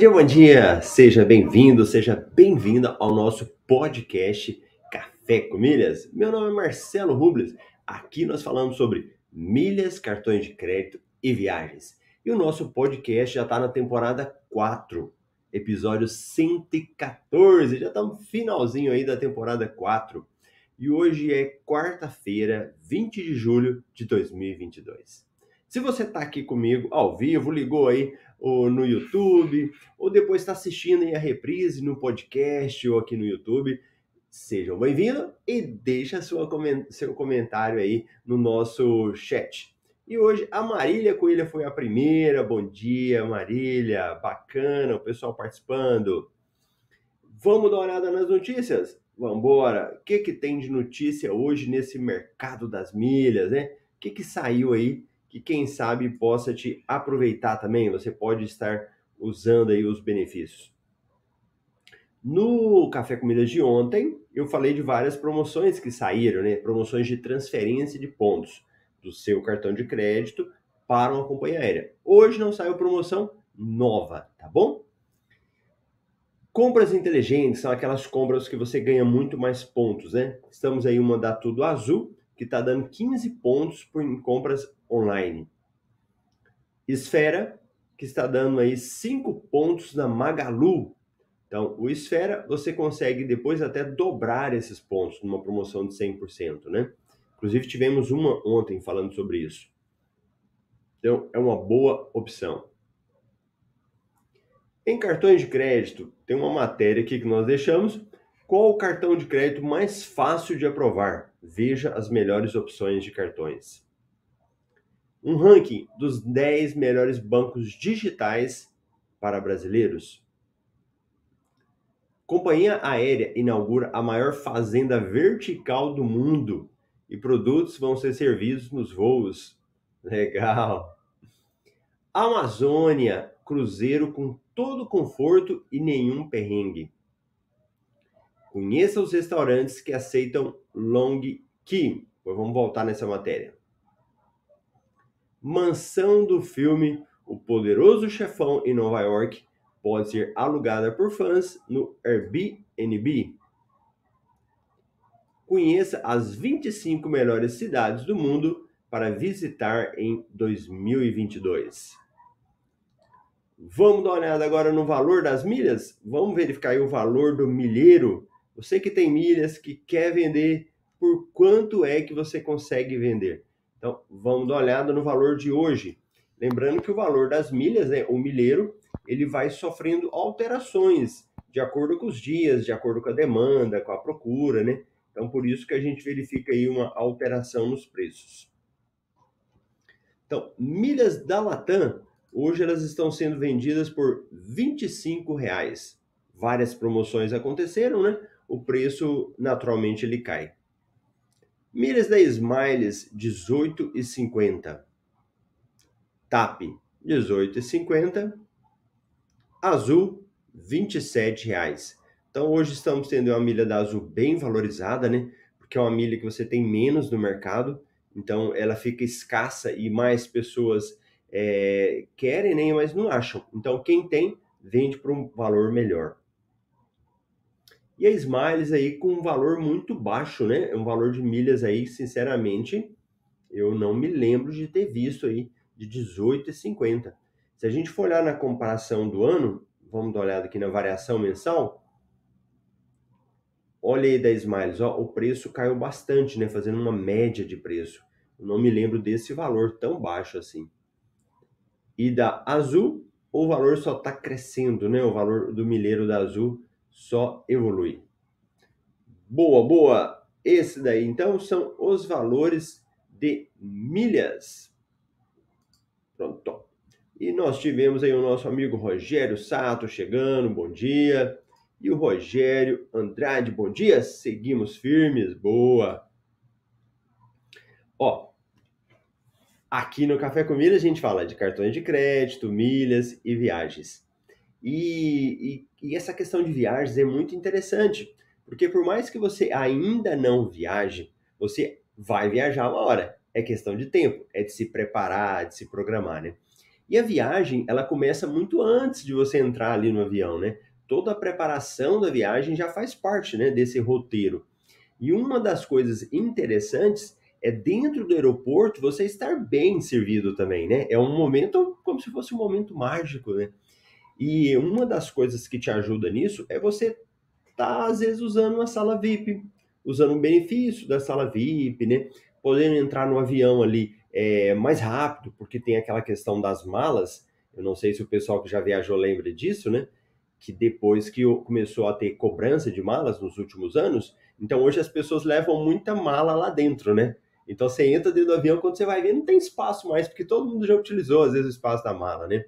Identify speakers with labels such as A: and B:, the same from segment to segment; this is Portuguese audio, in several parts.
A: Dia, bom dia! Seja bem-vindo, seja bem-vinda ao nosso podcast Café com Milhas. Meu nome é Marcelo Rubles. Aqui nós falamos sobre milhas, cartões de crédito e viagens. E o nosso podcast já está na temporada 4, episódio 114. Já estamos no finalzinho aí da temporada 4. E hoje é quarta-feira, 20 de julho de 2022. Se você está aqui comigo ao vivo, ligou aí ou no YouTube, ou depois está assistindo a reprise no podcast ou aqui no YouTube, sejam bem-vindos e deixa sua, seu comentário aí no nosso chat. E hoje a Marília Coelha foi a primeira. Bom dia, Marília. Bacana, o pessoal participando. Vamos dar uma olhada nas notícias? Vamos embora. O que, que tem de notícia hoje nesse mercado das milhas, né? O que, que saiu aí que quem sabe possa te aproveitar também, você pode estar usando aí os benefícios. No Café Comidas de ontem, eu falei de várias promoções que saíram, né? Promoções de transferência de pontos do seu cartão de crédito para uma companhia aérea. Hoje não saiu promoção nova, tá bom? Compras inteligentes são aquelas compras que você ganha muito mais pontos, né? Estamos aí uma da Tudo Azul, que está dando 15 pontos por compras online. Esfera, que está dando aí 5 pontos na Magalu. Então, o Esfera, você consegue depois até dobrar esses pontos numa promoção de 100%, né? Inclusive, tivemos uma ontem falando sobre isso. Então, é uma boa opção. Em cartões de crédito, tem uma matéria aqui que nós deixamos. Qual o cartão de crédito mais fácil de aprovar? Veja as melhores opções de cartões um ranking dos 10 melhores bancos digitais para brasileiros. Companhia aérea inaugura a maior fazenda vertical do mundo e produtos vão ser servidos nos voos. Legal. Amazônia, cruzeiro com todo conforto e nenhum perrengue. Conheça os restaurantes que aceitam long key. Vamos voltar nessa matéria mansão do filme O Poderoso Chefão em Nova York pode ser alugada por fãs no Airbnb. Conheça as 25 melhores cidades do mundo para visitar em 2022. Vamos dar uma olhada agora no valor das milhas? Vamos verificar o valor do milheiro. Você que tem milhas, que quer vender, por quanto é que você consegue vender? Então, vamos dar uma olhada no valor de hoje. Lembrando que o valor das milhas, né, o milheiro, ele vai sofrendo alterações de acordo com os dias, de acordo com a demanda, com a procura, né? Então, por isso que a gente verifica aí uma alteração nos preços. Então, milhas da Latam, hoje elas estão sendo vendidas por R$ 25,00. Várias promoções aconteceram, né? O preço naturalmente ele cai. Milhas da Smiles, 18,50. TAP, 18,50. Azul, 27 reais. Então hoje estamos tendo uma milha da Azul bem valorizada, né? Porque é uma milha que você tem menos no mercado, então ela fica escassa e mais pessoas é, querem, né? Mas não acham. Então quem tem vende por um valor melhor. E a Smiles aí com um valor muito baixo, né? É um valor de milhas aí, sinceramente, eu não me lembro de ter visto aí de 18,50. Se a gente for olhar na comparação do ano, vamos dar uma olhada aqui na variação mensal. Olha aí da Smiles, ó, o preço caiu bastante, né? Fazendo uma média de preço. Eu não me lembro desse valor tão baixo assim. E da Azul, o valor só está crescendo, né? O valor do milheiro da Azul só evolui. Boa, boa! Esse daí, então, são os valores de milhas. Pronto. E nós tivemos aí o nosso amigo Rogério Sato chegando, bom dia. E o Rogério Andrade, bom dia. Seguimos firmes, boa. Ó, aqui no Café com Milhas a gente fala de cartões de crédito, milhas e viagens. E, e, e essa questão de viagens é muito interessante, porque por mais que você ainda não viaje, você vai viajar uma hora. É questão de tempo, é de se preparar, de se programar, né? E a viagem, ela começa muito antes de você entrar ali no avião, né? Toda a preparação da viagem já faz parte, né, desse roteiro. E uma das coisas interessantes é dentro do aeroporto você estar bem servido também, né? É um momento como se fosse um momento mágico, né? E uma das coisas que te ajuda nisso é você tá, às vezes, usando uma sala VIP, usando um benefício da sala VIP, né? Podendo entrar no avião ali é, mais rápido, porque tem aquela questão das malas. Eu não sei se o pessoal que já viajou lembra disso, né? Que depois que começou a ter cobrança de malas nos últimos anos, então hoje as pessoas levam muita mala lá dentro, né? Então você entra dentro do avião, quando você vai ver, não tem espaço mais, porque todo mundo já utilizou, às vezes, o espaço da mala, né?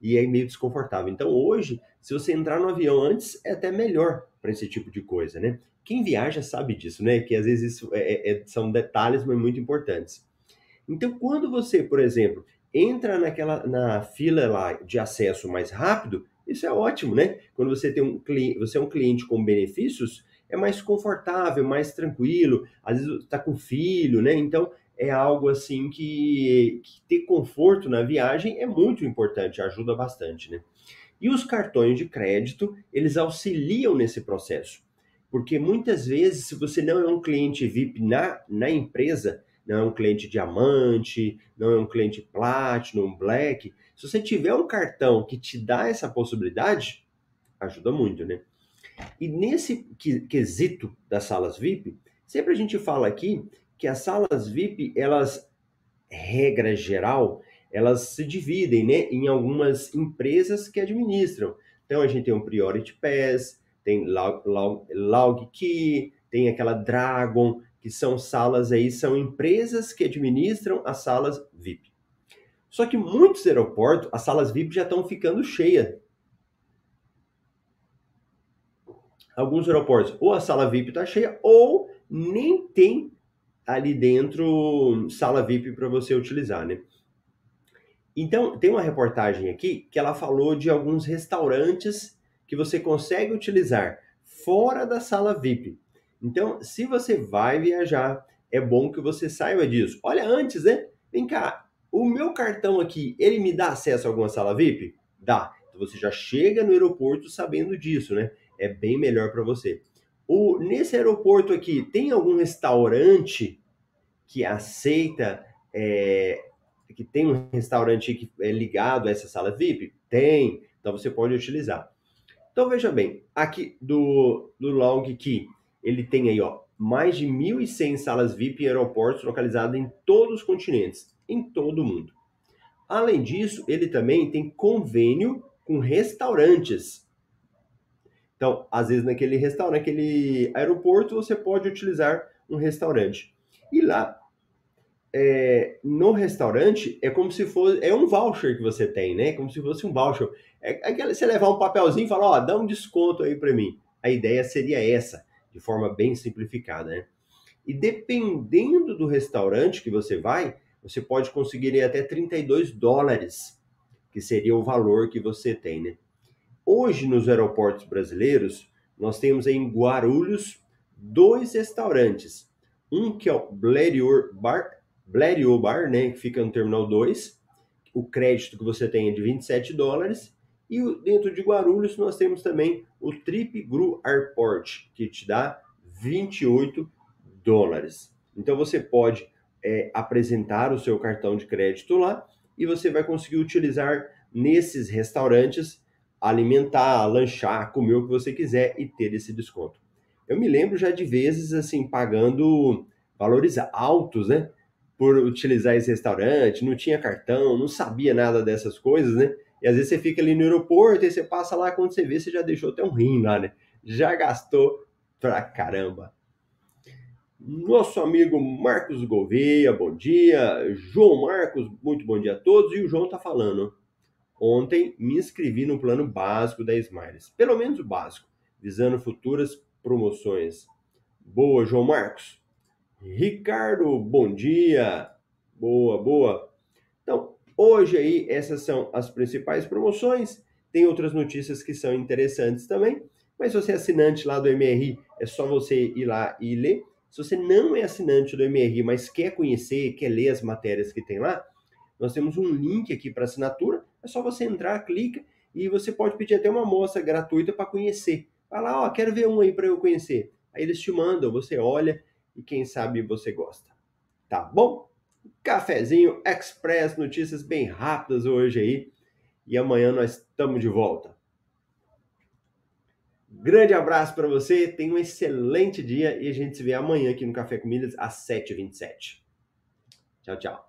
A: E é meio desconfortável. Então hoje, se você entrar no avião antes, é até melhor para esse tipo de coisa, né? Quem viaja sabe disso, né? Que às vezes isso é, é, são detalhes, mas muito importantes. Então, quando você, por exemplo, entra naquela na fila lá de acesso mais rápido, isso é ótimo, né? Quando você tem um cliente, você é um cliente com benefícios, é mais confortável, mais tranquilo. Às vezes está com filho, né? Então é algo assim que, que ter conforto na viagem é muito importante, ajuda bastante, né? E os cartões de crédito, eles auxiliam nesse processo. Porque muitas vezes, se você não é um cliente VIP na, na empresa, não é um cliente diamante, não é um cliente platinum, black. Se você tiver um cartão que te dá essa possibilidade, ajuda muito, né? E nesse quesito das salas VIP, sempre a gente fala aqui que as salas VIP, elas, regra geral, elas se dividem né, em algumas empresas que administram. Então a gente tem o Priority Pass, tem Log, Log, Log Key, tem aquela Dragon, que são salas aí, são empresas que administram as salas VIP. Só que muitos aeroportos, as salas VIP já estão ficando cheias. Alguns aeroportos, ou a sala VIP está cheia, ou nem tem ali dentro sala VIP para você utilizar, né? Então, tem uma reportagem aqui que ela falou de alguns restaurantes que você consegue utilizar fora da sala VIP. Então, se você vai viajar, é bom que você saiba disso. Olha, antes, né? Vem cá, o meu cartão aqui, ele me dá acesso a alguma sala VIP? Dá. Então você já chega no aeroporto sabendo disso, né? É bem melhor para você. O, nesse aeroporto aqui, tem algum restaurante que aceita, é, que tem um restaurante que é ligado a essa sala VIP? Tem. Então você pode utilizar. Então veja bem, aqui do, do Long Key, ele tem aí, ó, mais de 1.100 salas VIP em aeroportos localizados em todos os continentes, em todo o mundo. Além disso, ele também tem convênio com restaurantes. Então, às vezes naquele restaurante, naquele aeroporto, você pode utilizar um restaurante. E lá, é, no restaurante, é como se fosse, é um voucher que você tem, né? Como se fosse um voucher. É, é você levar um papelzinho e falar, ó, dá um desconto aí para mim. A ideia seria essa de forma bem simplificada, né? E dependendo do restaurante que você vai, você pode conseguir até 32 dólares, que seria o valor que você tem, né? Hoje, nos aeroportos brasileiros, nós temos em Guarulhos dois restaurantes. Um que é o Blériot Bar, Blériot Bar, né, que fica no Terminal 2. O crédito que você tem é de 27 dólares. E dentro de Guarulhos nós temos também o Trip Gru Airport, que te dá 28 dólares. Então você pode é, apresentar o seu cartão de crédito lá e você vai conseguir utilizar nesses restaurantes, alimentar, lanchar, comer o que você quiser e ter esse desconto. Eu me lembro já de vezes assim pagando valores altos, né? Por utilizar esse restaurante, não tinha cartão, não sabia nada dessas coisas, né? E às vezes você fica ali no aeroporto e você passa lá, quando você vê, você já deixou até um rim lá, né? Já gastou pra caramba. Nosso amigo Marcos Gouveia, bom dia. João Marcos, muito bom dia a todos. E o João tá falando. Ontem me inscrevi no plano básico da Smiles, pelo menos o básico, visando futuras promoções. Boa, João Marcos. Ricardo, bom dia. Boa, boa. Então, hoje aí essas são as principais promoções. Tem outras notícias que são interessantes também, mas se você é assinante lá do MRI, é só você ir lá e ler. Se você não é assinante do MRI, mas quer conhecer, quer ler as matérias que tem lá, nós temos um link aqui para assinatura. É só você entrar, clica e você pode pedir até uma amostra gratuita para conhecer. Vai lá, ó, quero ver um aí para eu conhecer. Aí eles te mandam, você olha e quem sabe você gosta. Tá bom? Cafezinho Express, notícias bem rápidas hoje aí. E amanhã nós estamos de volta. Grande abraço para você, tenha um excelente dia e a gente se vê amanhã aqui no Café com Milhas às 7h27. Tchau, tchau.